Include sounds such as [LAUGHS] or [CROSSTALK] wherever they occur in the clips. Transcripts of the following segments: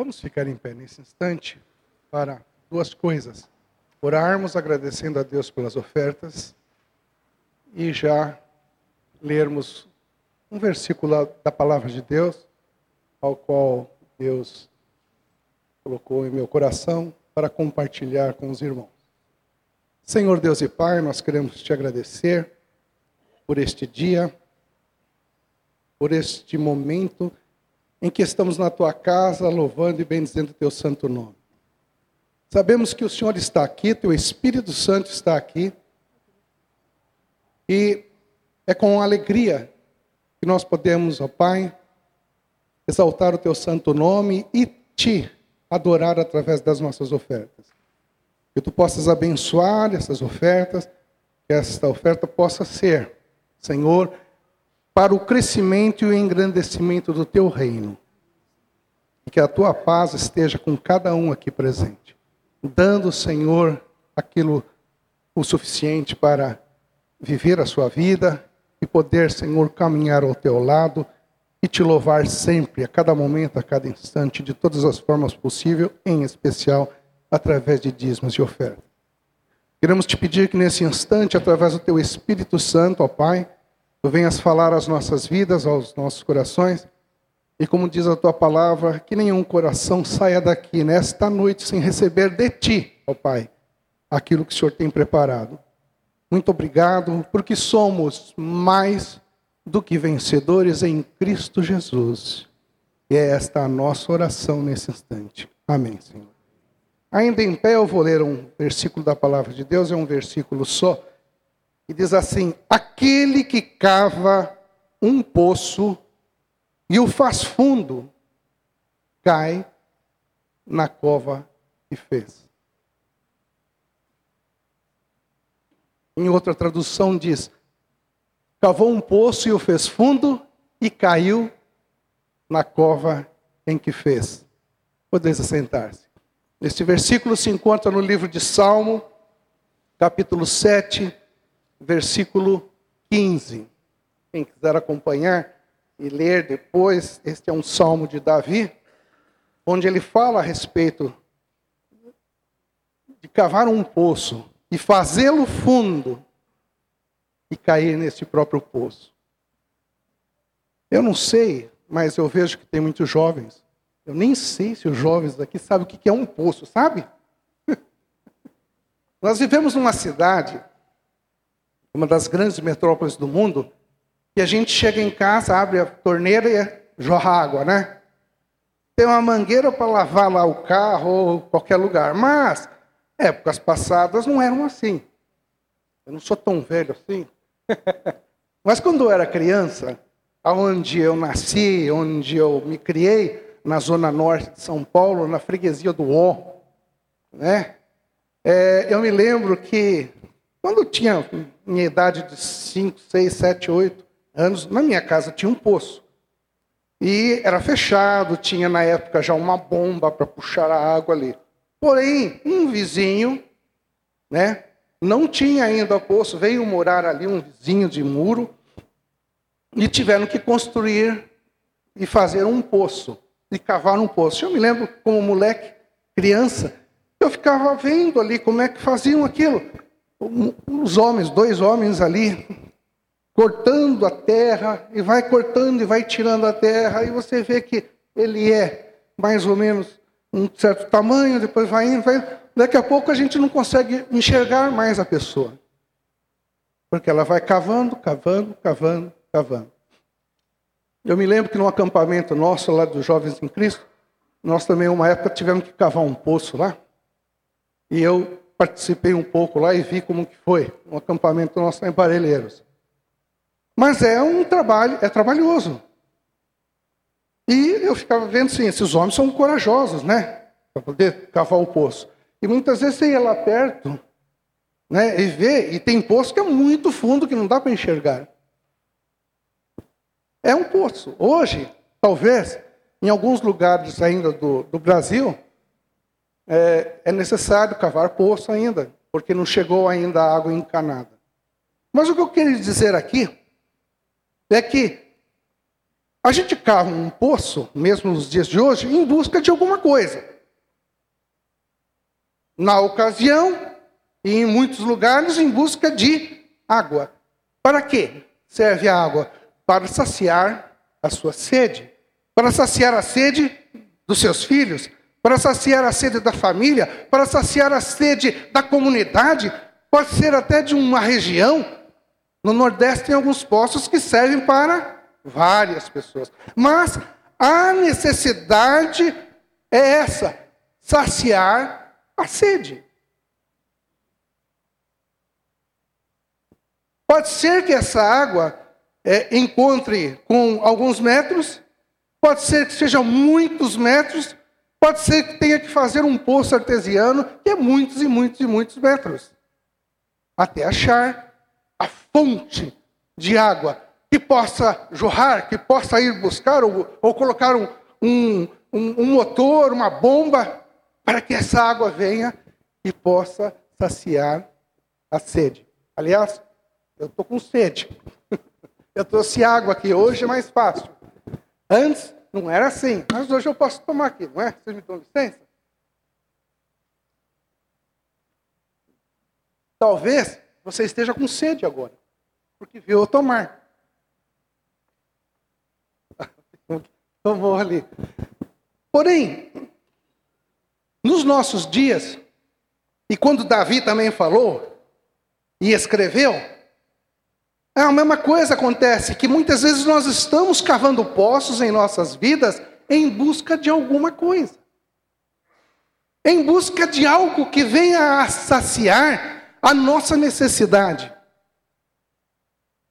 Vamos ficar em pé nesse instante para duas coisas. Orarmos agradecendo a Deus pelas ofertas e já lermos um versículo da palavra de Deus, ao qual Deus colocou em meu coração para compartilhar com os irmãos. Senhor Deus e Pai, nós queremos te agradecer por este dia, por este momento em que estamos na tua casa louvando e bendizendo o teu santo nome. Sabemos que o Senhor está aqui, teu Espírito Santo está aqui, e é com alegria que nós podemos, ó Pai, exaltar o teu santo nome e te adorar através das nossas ofertas. Que tu possas abençoar essas ofertas, que esta oferta possa ser, Senhor, para o crescimento e o engrandecimento do teu reino. E que a tua paz esteja com cada um aqui presente, dando, Senhor, aquilo o suficiente para viver a sua vida e poder, Senhor, caminhar ao teu lado e te louvar sempre, a cada momento, a cada instante, de todas as formas possíveis, em especial através de dízimos e ofertas. Queremos te pedir que nesse instante, através do teu Espírito Santo, ó Pai, tu venhas falar às nossas vidas, aos nossos corações, e como diz a tua palavra, que nenhum coração saia daqui nesta noite sem receber de ti, ó Pai, aquilo que o Senhor tem preparado. Muito obrigado, porque somos mais do que vencedores em Cristo Jesus. E é esta a nossa oração nesse instante. Amém, Senhor. Ainda em pé, eu vou ler um versículo da palavra de Deus, é um versículo só, e diz assim: Aquele que cava um poço e o faz fundo, cai na cova que fez. Em outra tradução diz: cavou um poço e o fez fundo e caiu na cova em que fez. Podeis assentar-se. Este versículo se encontra no livro de Salmo, capítulo 7, versículo 15. Quem quiser acompanhar e ler depois, este é um salmo de Davi, onde ele fala a respeito de cavar um poço e fazê-lo fundo e cair nesse próprio poço. Eu não sei, mas eu vejo que tem muitos jovens. Eu nem sei se os jovens daqui sabem o que é um poço, sabe? [LAUGHS] Nós vivemos numa cidade, uma das grandes metrópoles do mundo, que a gente chega em casa, abre a torneira e jorra água, né? Tem uma mangueira para lavar lá o carro ou qualquer lugar. Mas épocas passadas não eram assim. Eu não sou tão velho assim. [LAUGHS] Mas quando eu era criança, aonde eu nasci, onde eu me criei, na zona norte de São Paulo, na freguesia do O, né? É, eu me lembro que quando tinha minha idade de 5, 6, 7, 8 anos, na minha casa tinha um poço. E era fechado, tinha na época já uma bomba para puxar a água ali. Porém, um vizinho, né, não tinha ainda poço, veio morar ali um vizinho de muro e tiveram que construir e fazer um poço, e cavar um poço. Eu me lembro como moleque, criança, eu ficava vendo ali como é que faziam aquilo. Os homens, dois homens ali, cortando a terra, e vai cortando e vai tirando a terra, e você vê que ele é mais ou menos um certo tamanho, depois vai indo, vai. Daqui a pouco a gente não consegue enxergar mais a pessoa. Porque ela vai cavando, cavando, cavando, cavando. Eu me lembro que no acampamento nosso, lá dos Jovens em Cristo, nós também, uma época, tivemos que cavar um poço lá. E eu participei um pouco lá e vi como que foi um acampamento nosso em Parelheiros. Mas é um trabalho, é trabalhoso. E eu ficava vendo assim, esses homens são corajosos, né? Para poder cavar o poço. E muitas vezes você ia lá perto, né? E vê, e tem poço que é muito fundo, que não dá para enxergar. É um poço. Hoje, talvez, em alguns lugares ainda do, do Brasil, é, é necessário cavar poço ainda, porque não chegou ainda a água encanada. Mas o que eu queria dizer aqui é que A gente cava um poço, mesmo nos dias de hoje, em busca de alguma coisa. Na ocasião, e em muitos lugares, em busca de água. Para quê serve a água? Para saciar a sua sede. Para saciar a sede dos seus filhos. Para saciar a sede da família. Para saciar a sede da comunidade. Pode ser até de uma região. No Nordeste tem alguns poços que servem para várias pessoas. Mas a necessidade é essa: saciar a sede. Pode ser que essa água é, encontre com alguns metros, pode ser que seja muitos metros, pode ser que tenha que fazer um poço artesiano, que é muitos e muitos e muitos metros, até achar a fonte de água que possa jorrar, que possa ir buscar ou, ou colocar um, um, um, motor, uma bomba, para que essa água venha e possa saciar a sede. Aliás, eu estou com sede. [LAUGHS] Eu trouxe água aqui, hoje é mais fácil. Antes não era assim, mas hoje eu posso tomar aqui, não é? Vocês me dão licença? Talvez você esteja com sede agora, porque viu eu tomar. [LAUGHS] Tomou ali. Porém, nos nossos dias, e quando Davi também falou e escreveu, a mesma coisa acontece, que muitas vezes nós estamos cavando poços em nossas vidas em busca de alguma coisa. Em busca de algo que venha a saciar a nossa necessidade.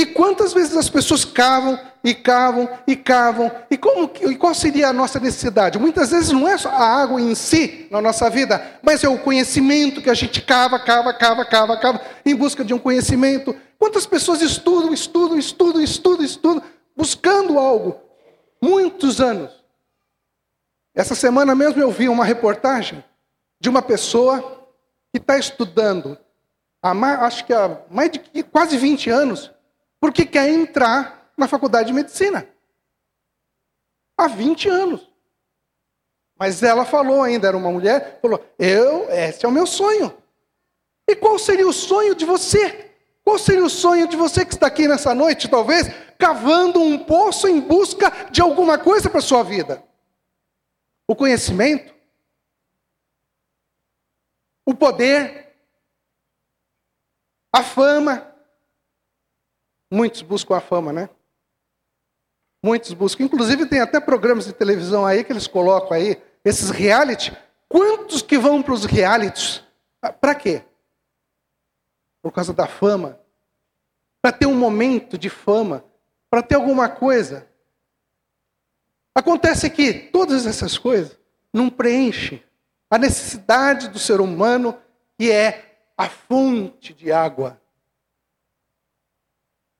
E quantas vezes as pessoas cavam e cavam e cavam, e, como, e qual seria a nossa necessidade? Muitas vezes não é só a água em si na nossa vida, mas é o conhecimento que a gente cava, cava, cava, cava, cava, em busca de um conhecimento. Quantas pessoas estudam, estudam, estudam, estudam, estudam, buscando algo? Muitos anos. Essa semana mesmo eu vi uma reportagem de uma pessoa que está estudando, há mais, acho que há mais de quase 20 anos, porque quer entrar na faculdade de medicina. Há 20 anos. Mas ela falou ainda, era uma mulher, falou: "Eu, esse é o meu sonho". E qual seria o sonho de você? Qual seria o sonho de você que está aqui nessa noite, talvez, cavando um poço em busca de alguma coisa para a sua vida? O conhecimento? O poder? A fama? Muitos buscam a fama, né? Muitos buscam. Inclusive tem até programas de televisão aí que eles colocam aí, esses reality. Quantos que vão para os realities? Para quê? Por causa da fama. Para ter um momento de fama. Para ter alguma coisa. Acontece que todas essas coisas não preenchem a necessidade do ser humano, que é a fonte de água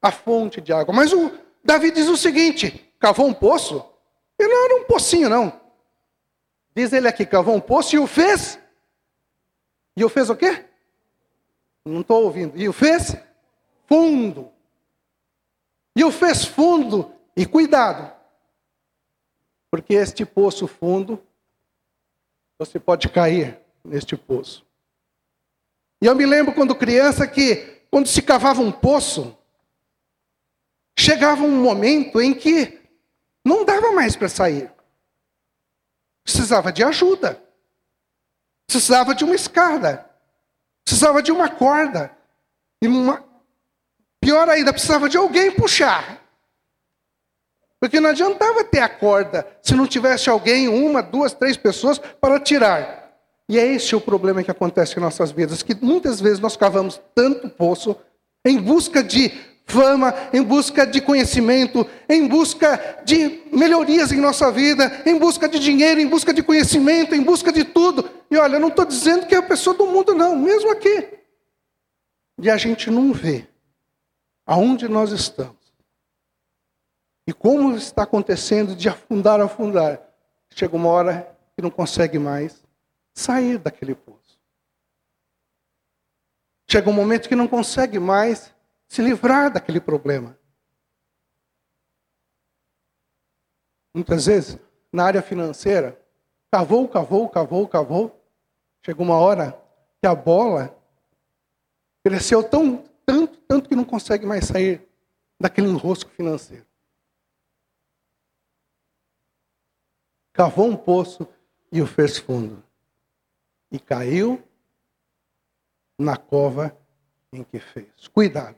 a fonte de água. Mas o Davi diz o seguinte: cavou um poço. E não era um pocinho, não. Diz ele aqui, cavou um poço e o fez. E o fez o quê? Não estou ouvindo. E o fez fundo. E o fez fundo. E cuidado. Porque este poço fundo, você pode cair neste poço. E eu me lembro quando criança que, quando se cavava um poço, chegava um momento em que não dava mais para sair. Precisava de ajuda. Precisava de uma escada. Precisava de uma corda. E uma... pior ainda, precisava de alguém puxar. Porque não adiantava ter a corda se não tivesse alguém, uma, duas, três pessoas para tirar. E é esse o problema que acontece em nossas vidas, que muitas vezes nós cavamos tanto poço em busca de fama, em busca de conhecimento, em busca de melhorias em nossa vida, em busca de dinheiro, em busca de conhecimento, em busca de tudo. E olha, eu não estou dizendo que é a pessoa do mundo, não, mesmo aqui. E a gente não vê aonde nós estamos. E como está acontecendo de afundar, afundar. Chega uma hora que não consegue mais sair daquele poço. Chega um momento que não consegue mais se livrar daquele problema. muitas vezes, na área financeira, cavou, cavou, cavou, cavou. Chegou uma hora que a bola cresceu tão, tanto, tanto que não consegue mais sair daquele enrosco financeiro. Cavou um poço e o fez fundo. E caiu na cova em que fez. Cuidado.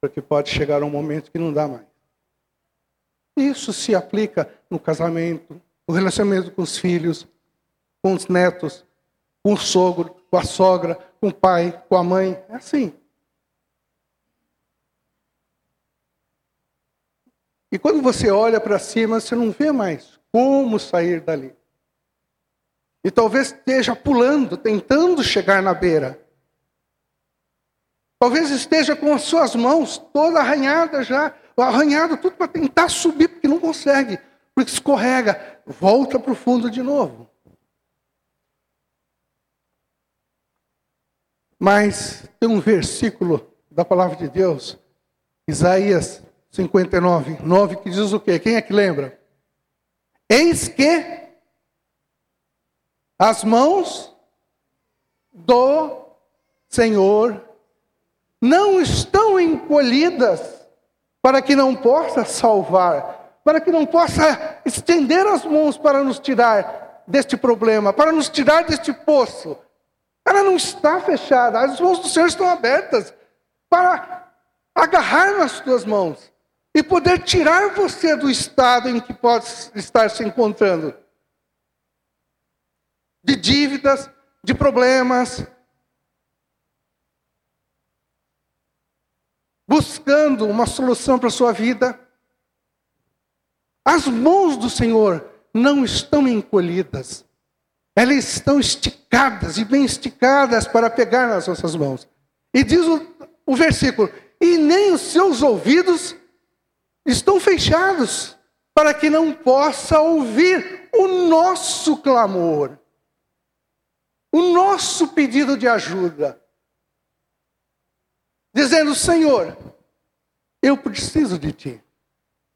Porque pode chegar um momento que não dá mais. Isso se aplica no casamento, no relacionamento com os filhos, com os netos, com o sogro, com a sogra, com o pai, com a mãe. É assim. E quando você olha para cima, você não vê mais como sair dali. E talvez esteja pulando, tentando chegar na beira. Talvez esteja com as suas mãos toda arranhada já, arranhado tudo para tentar subir, porque não consegue, porque escorrega, volta para o fundo de novo. Mas tem um versículo da palavra de Deus, Isaías 59, 9, que diz o quê? Quem é que lembra? Eis que as mãos do Senhor não estão encolhidas para que não possa salvar, para que não possa estender as mãos para nos tirar deste problema, para nos tirar deste poço. Ela não está fechada, as mãos do Senhor estão abertas para agarrar nas tuas mãos e poder tirar você do estado em que pode estar se encontrando de dívidas, de problemas, buscando uma solução para a sua vida. As mãos do Senhor não estão encolhidas, elas estão esticadas e bem esticadas para pegar nas nossas mãos. E diz o, o versículo: e nem os seus ouvidos estão fechados, para que não possa ouvir o nosso clamor, o nosso pedido de ajuda dizendo: Senhor, eu preciso de ti.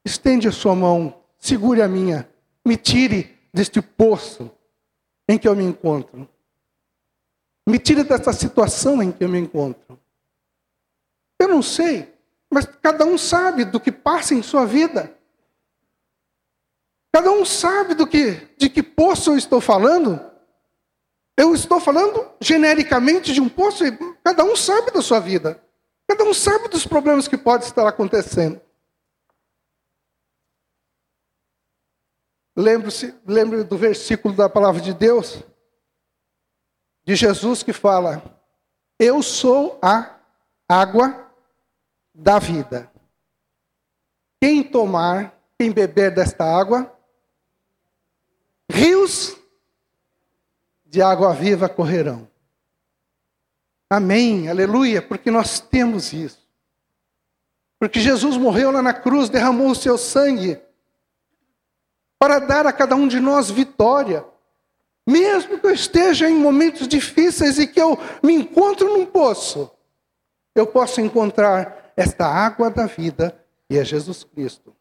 Estende a sua mão, segure a minha, me tire deste poço em que eu me encontro. Me tire dessa situação em que eu me encontro. Eu não sei, mas cada um sabe do que passa em sua vida. Cada um sabe do que, de que poço eu estou falando. Eu estou falando genericamente de um poço, e cada um sabe da sua vida. Cada um sabe dos problemas que pode estar acontecendo. Lembre-se, lembre do versículo da palavra de Deus, de Jesus que fala: Eu sou a água da vida. Quem tomar, quem beber desta água, rios de água viva correrão. Amém, aleluia, porque nós temos isso. Porque Jesus morreu lá na cruz, derramou o seu sangue para dar a cada um de nós vitória. Mesmo que eu esteja em momentos difíceis e que eu me encontro num poço, eu posso encontrar esta água da vida, que é Jesus Cristo.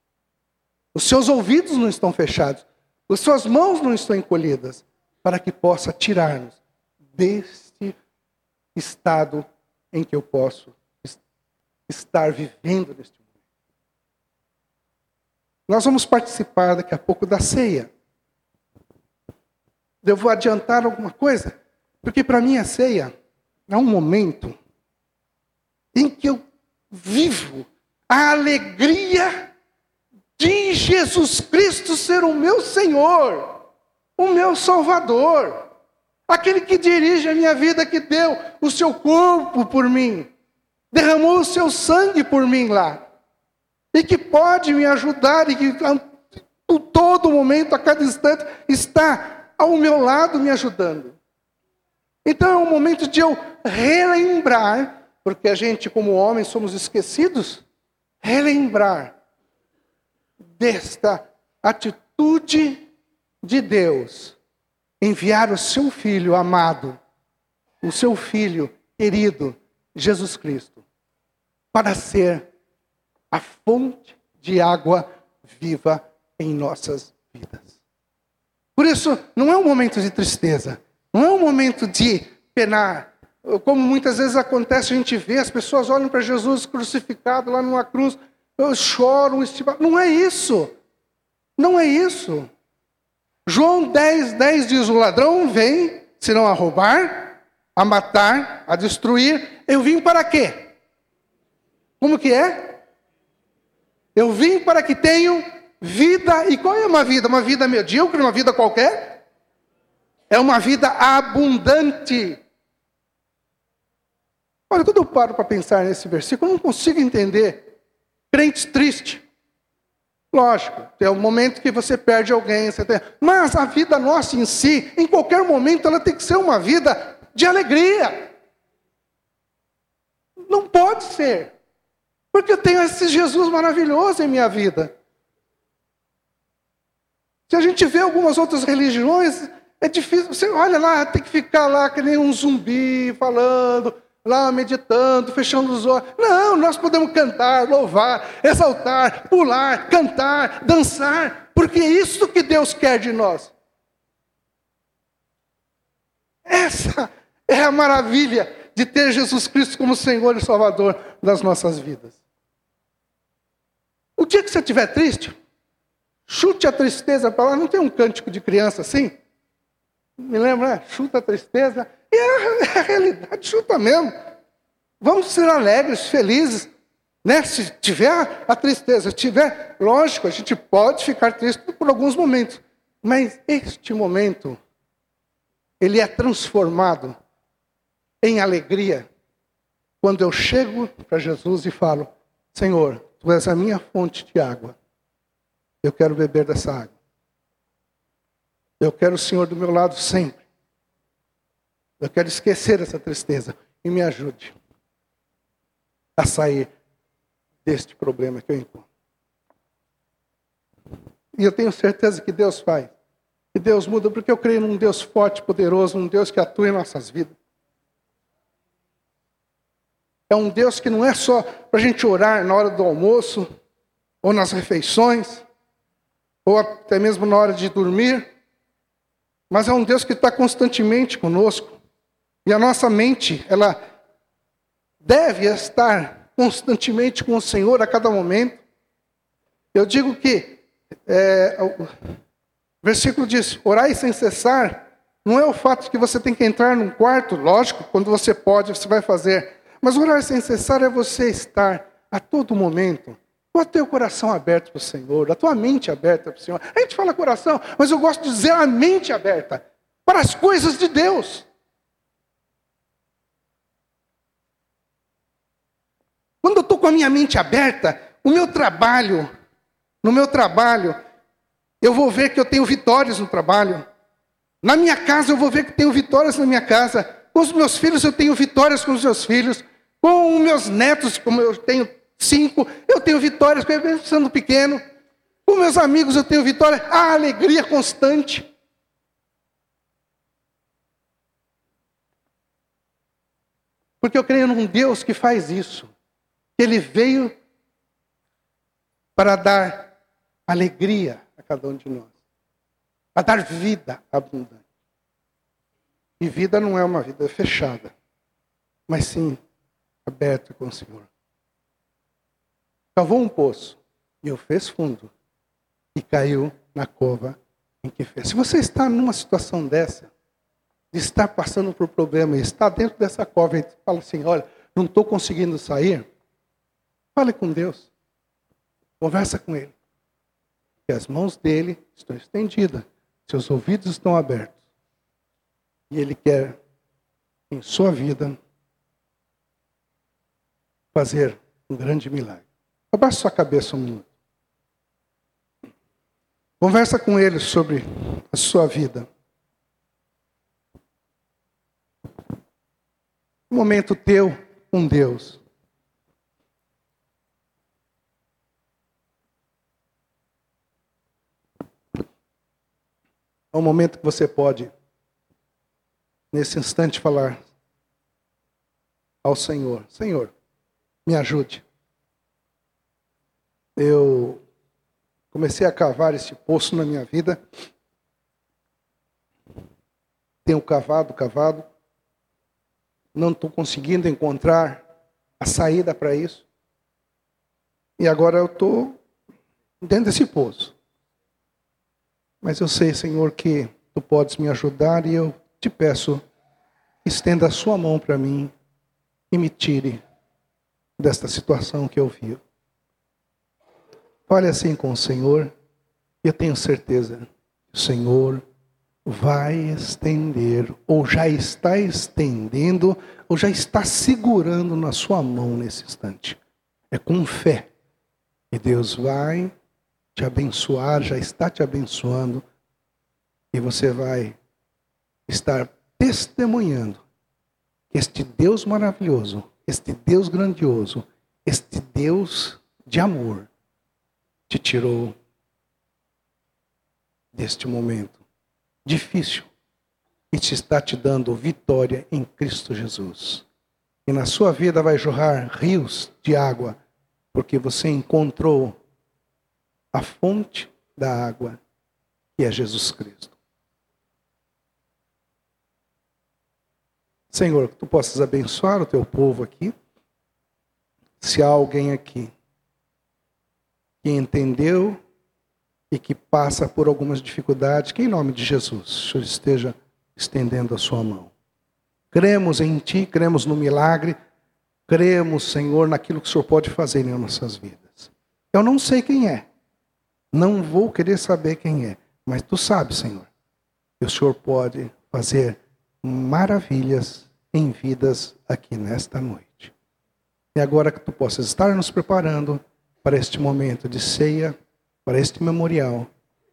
Os seus ouvidos não estão fechados, as suas mãos não estão encolhidas, para que possa tirar-nos desse estado em que eu posso estar vivendo neste mundo. Nós vamos participar daqui a pouco da ceia. Eu vou adiantar alguma coisa, porque para mim a ceia é um momento em que eu vivo a alegria de Jesus Cristo ser o meu Senhor, o meu Salvador. Aquele que dirige a minha vida, que deu o seu corpo por mim, derramou o seu sangue por mim lá, e que pode me ajudar, e que a todo momento, a cada instante, está ao meu lado me ajudando. Então é um momento de eu relembrar, porque a gente, como homens, somos esquecidos, relembrar desta atitude de Deus enviar o seu filho amado, o seu filho querido, Jesus Cristo, para ser a fonte de água viva em nossas vidas. Por isso, não é um momento de tristeza, não é um momento de penar. Como muitas vezes acontece, a gente vê, as pessoas olham para Jesus crucificado lá numa cruz, choram, não é isso. Não é isso. João 10, 10 diz: O ladrão vem, senão a roubar, a matar, a destruir. Eu vim para quê? Como que é? Eu vim para que tenham vida. E qual é uma vida? Uma vida medíocre, uma vida qualquer? É uma vida abundante. Olha, quando eu paro para pensar nesse versículo, eu não consigo entender. Crente triste. Lógico, tem um momento que você perde alguém, tem... mas a vida nossa em si, em qualquer momento, ela tem que ser uma vida de alegria. Não pode ser, porque eu tenho esse Jesus maravilhoso em minha vida. Se a gente vê algumas outras religiões, é difícil. Você olha lá, tem que ficar lá que nem um zumbi falando, lá meditando, fechando os olhos. Não, nós podemos cantar, louvar, exaltar, pular, cantar, dançar, porque é isso que Deus quer de nós. Essa é a maravilha de ter Jesus Cristo como Senhor e Salvador das nossas vidas. O dia que você estiver triste, chute a tristeza para lá. Não tem um cântico de criança assim? Me lembra, né? chuta a tristeza e é a realidade chuta mesmo. Vamos ser alegres, felizes. Né? Se tiver a tristeza, se tiver, lógico, a gente pode ficar triste por alguns momentos. Mas este momento, ele é transformado em alegria quando eu chego para Jesus e falo: Senhor, tu és a minha fonte de água. Eu quero beber dessa água. Eu quero o Senhor do meu lado sempre. Eu quero esquecer essa tristeza e me ajude a sair deste problema que eu encontro. E eu tenho certeza que Deus faz. Que Deus muda, porque eu creio num Deus forte, poderoso, num Deus que atua em nossas vidas. É um Deus que não é só para a gente orar na hora do almoço, ou nas refeições, ou até mesmo na hora de dormir, mas é um Deus que está constantemente conosco. E a nossa mente, ela deve estar constantemente com o Senhor a cada momento. Eu digo que, é, o versículo diz: orai sem cessar. Não é o fato que você tem que entrar num quarto, lógico, quando você pode, você vai fazer. Mas orar sem cessar é você estar a todo momento com o teu coração aberto para o Senhor, a tua mente aberta para o Senhor. A gente fala coração, mas eu gosto de dizer a mente aberta para as coisas de Deus. Quando eu estou com a minha mente aberta, o meu trabalho, no meu trabalho, eu vou ver que eu tenho vitórias no trabalho. Na minha casa, eu vou ver que tenho vitórias na minha casa. Com os meus filhos, eu tenho vitórias com os meus filhos. Com os meus netos, como eu tenho cinco, eu tenho vitórias, sendo pequeno. Com meus amigos, eu tenho vitórias. A alegria constante. Porque eu creio num Deus que faz isso. Ele veio para dar alegria a cada um de nós, a dar vida abundante. E vida não é uma vida fechada, mas sim aberta com o Senhor. Cavou um poço e o fez fundo e caiu na cova em que fez. Se você está numa situação dessa, de estar passando por problema e está dentro dessa cova e fala assim, olha, não estou conseguindo sair, Fale com Deus. Conversa com Ele. Que as mãos dele estão estendidas, seus ouvidos estão abertos. E Ele quer, em sua vida, fazer um grande milagre. Abaixe sua cabeça um minuto. Conversa com Ele sobre a sua vida. Um momento teu com Deus. É um momento que você pode, nesse instante, falar ao Senhor: Senhor, me ajude. Eu comecei a cavar esse poço na minha vida. Tenho cavado, cavado. Não estou conseguindo encontrar a saída para isso. E agora eu estou dentro desse poço. Mas eu sei, Senhor, que tu podes me ajudar e eu te peço, estenda a sua mão para mim e me tire desta situação que eu vivo. Fale assim com o Senhor, e eu tenho certeza o Senhor vai estender, ou já está estendendo, ou já está segurando na sua mão nesse instante. É com fé. E Deus vai te abençoar, já está te abençoando, e você vai estar testemunhando que este Deus maravilhoso, este Deus grandioso, este Deus de amor, te tirou deste momento difícil e te está te dando vitória em Cristo Jesus. E na sua vida vai jorrar rios de água, porque você encontrou a fonte da água, que é Jesus Cristo. Senhor, que tu possas abençoar o teu povo aqui. Se há alguém aqui que entendeu e que passa por algumas dificuldades, que em nome de Jesus, o Senhor esteja estendendo a sua mão. Cremos em Ti, cremos no milagre, cremos, Senhor, naquilo que o Senhor pode fazer em nossas vidas. Eu não sei quem é, não vou querer saber quem é, mas Tu sabes, Senhor, que o Senhor pode fazer maravilhas em vidas aqui nesta noite. E agora que Tu possas estar nos preparando para este momento de ceia para este memorial,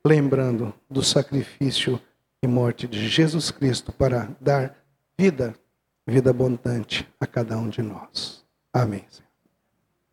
lembrando do sacrifício e morte de Jesus Cristo para dar vida, vida abundante a cada um de nós. Amém.